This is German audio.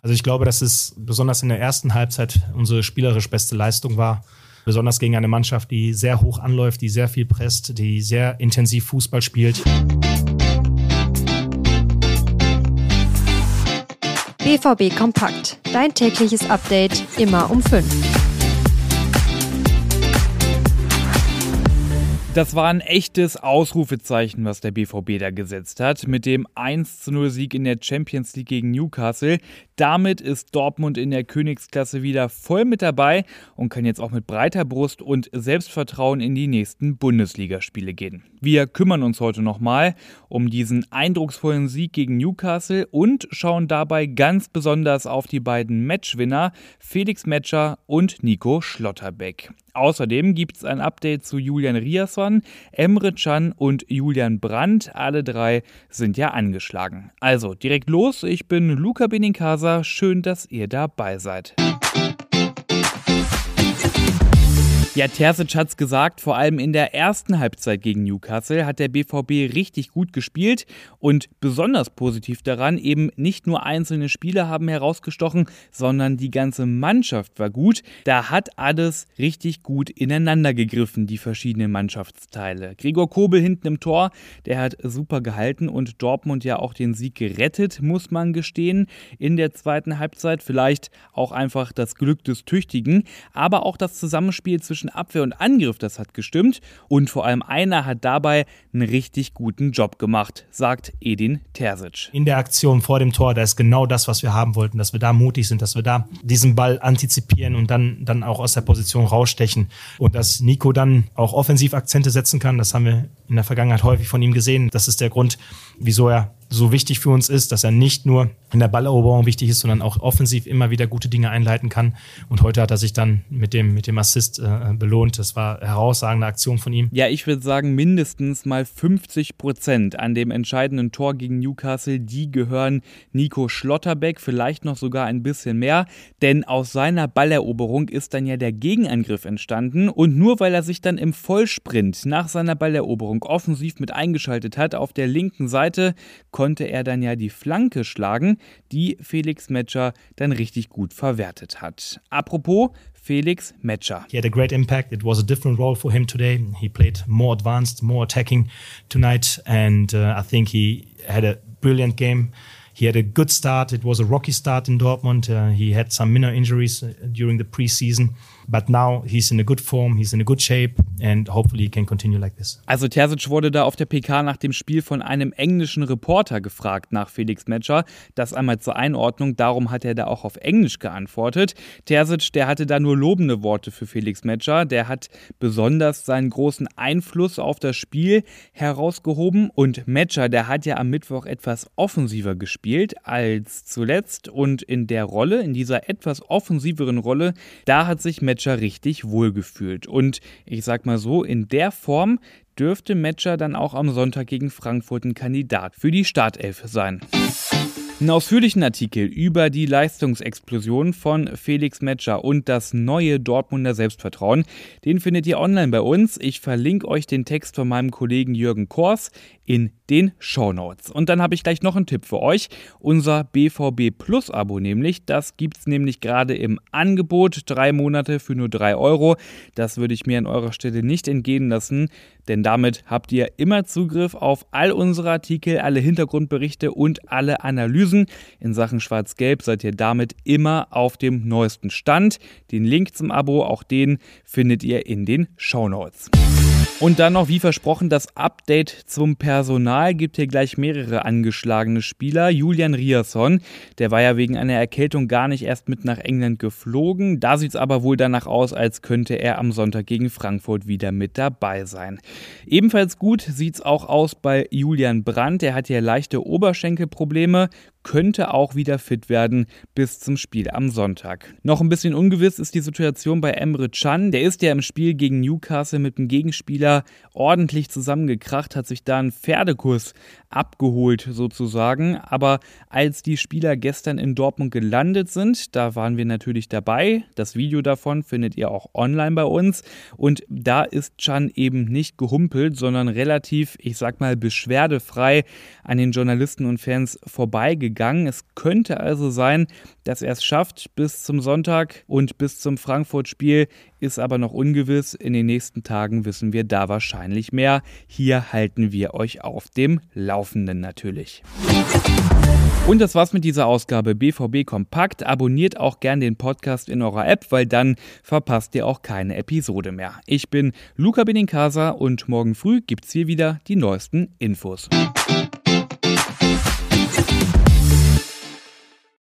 Also ich glaube, dass es besonders in der ersten Halbzeit unsere spielerisch beste Leistung war. Besonders gegen eine Mannschaft, die sehr hoch anläuft, die sehr viel presst, die sehr intensiv Fußball spielt. BVB Kompakt. Dein tägliches Update immer um 5. Das war ein echtes Ausrufezeichen, was der BVB da gesetzt hat. Mit dem 1-0 Sieg in der Champions League gegen Newcastle. Damit ist Dortmund in der Königsklasse wieder voll mit dabei und kann jetzt auch mit breiter Brust und Selbstvertrauen in die nächsten Bundesligaspiele gehen. Wir kümmern uns heute nochmal um diesen eindrucksvollen Sieg gegen Newcastle und schauen dabei ganz besonders auf die beiden Matchwinner Felix Metscher und Nico Schlotterbeck. Außerdem gibt es ein Update zu Julian Riasson, Emre Can und Julian Brandt. Alle drei sind ja angeschlagen. Also direkt los. Ich bin Luca Benincasa. Schön, dass ihr dabei seid. Ja, Terzic hat's gesagt, vor allem in der ersten Halbzeit gegen Newcastle hat der BVB richtig gut gespielt und besonders positiv daran, eben nicht nur einzelne Spieler haben herausgestochen, sondern die ganze Mannschaft war gut. Da hat alles richtig gut ineinander gegriffen, die verschiedenen Mannschaftsteile. Gregor Kobel hinten im Tor, der hat super gehalten und Dortmund ja auch den Sieg gerettet, muss man gestehen, in der zweiten Halbzeit. Vielleicht auch einfach das Glück des Tüchtigen, aber auch das Zusammenspiel zwischen zwischen Abwehr und Angriff, das hat gestimmt. Und vor allem einer hat dabei einen richtig guten Job gemacht, sagt Edin Terzic. In der Aktion vor dem Tor, da ist genau das, was wir haben wollten, dass wir da mutig sind, dass wir da diesen Ball antizipieren und dann, dann auch aus der Position rausstechen. Und dass Nico dann auch offensiv Akzente setzen kann, das haben wir in der Vergangenheit häufig von ihm gesehen. Das ist der Grund, wieso er so wichtig für uns ist, dass er nicht nur in der Balleroberung wichtig ist, sondern auch offensiv immer wieder gute Dinge einleiten kann. Und heute hat er sich dann mit dem, mit dem Assist äh, belohnt. Das war herausragende Aktion von ihm. Ja, ich würde sagen, mindestens mal 50 Prozent an dem entscheidenden Tor gegen Newcastle, die gehören Nico Schlotterbeck, vielleicht noch sogar ein bisschen mehr. Denn aus seiner Balleroberung ist dann ja der Gegenangriff entstanden. Und nur weil er sich dann im Vollsprint nach seiner Balleroberung offensiv mit eingeschaltet hat, auf der linken Seite konnte er dann ja die Flanke schlagen, die Felix Metscher dann richtig gut verwertet hat. Apropos Felix Metscher. He had a great impact. It was a different role for him today. He played more advanced, more attacking tonight, and uh, I think he had a brilliant game. He had a good start. It was a rocky start in Dortmund. Uh, he had some minor injuries uh, during the preseason. But now he's in a good form, he's in a good shape and hopefully he can continue like this. Also Terzic wurde da auf der PK nach dem Spiel von einem englischen Reporter gefragt nach Felix Metscher. Das einmal zur Einordnung, darum hat er da auch auf Englisch geantwortet. Terzic, der hatte da nur lobende Worte für Felix Metscher. Der hat besonders seinen großen Einfluss auf das Spiel herausgehoben und Metscher, der hat ja am Mittwoch etwas offensiver gespielt als zuletzt und in der Rolle, in dieser etwas offensiveren Rolle, da hat sich Matcher richtig wohlgefühlt. Und ich sag mal so, in der Form dürfte Matcher dann auch am Sonntag gegen Frankfurt ein Kandidat für die Startelf sein. Einen ausführlichen Artikel über die Leistungsexplosion von Felix Metscher und das neue Dortmunder Selbstvertrauen, den findet ihr online bei uns. Ich verlinke euch den Text von meinem Kollegen Jürgen Kors in den Show Notes. Und dann habe ich gleich noch einen Tipp für euch. Unser BVB Plus Abo nämlich, das gibt es nämlich gerade im Angebot. Drei Monate für nur drei Euro. Das würde ich mir an eurer Stelle nicht entgehen lassen, denn damit habt ihr immer Zugriff auf all unsere Artikel, alle Hintergrundberichte und alle Analysen. In Sachen Schwarz-Gelb seid ihr damit immer auf dem neuesten Stand. Den Link zum Abo, auch den findet ihr in den Show Notes. Und dann noch, wie versprochen, das Update zum Personal. Gibt hier gleich mehrere angeschlagene Spieler. Julian Riasson, der war ja wegen einer Erkältung gar nicht erst mit nach England geflogen. Da sieht es aber wohl danach aus, als könnte er am Sonntag gegen Frankfurt wieder mit dabei sein. Ebenfalls gut sieht es auch aus bei Julian Brandt. Der hat hier leichte Oberschenkelprobleme könnte auch wieder fit werden bis zum Spiel am Sonntag. Noch ein bisschen ungewiss ist die Situation bei Emre Can. Der ist ja im Spiel gegen Newcastle mit dem Gegenspieler ordentlich zusammengekracht, hat sich da einen Pferdekurs abgeholt sozusagen. Aber als die Spieler gestern in Dortmund gelandet sind, da waren wir natürlich dabei. Das Video davon findet ihr auch online bei uns. Und da ist Can eben nicht gehumpelt, sondern relativ, ich sag mal, beschwerdefrei an den Journalisten und Fans vorbeigegangen gegangen. Es könnte also sein, Dass er es schafft bis zum Sonntag und bis zum Frankfurt-Spiel ist aber noch ungewiss. In den nächsten Tagen wissen wir da wahrscheinlich mehr. Hier halten wir euch auf dem Laufenden natürlich. Und das war's mit dieser Ausgabe BVB Kompakt. Abonniert auch gern den Podcast in eurer App, weil dann verpasst ihr auch keine Episode mehr. Ich bin Luca Benincasa und morgen früh gibt's hier wieder die neuesten Infos.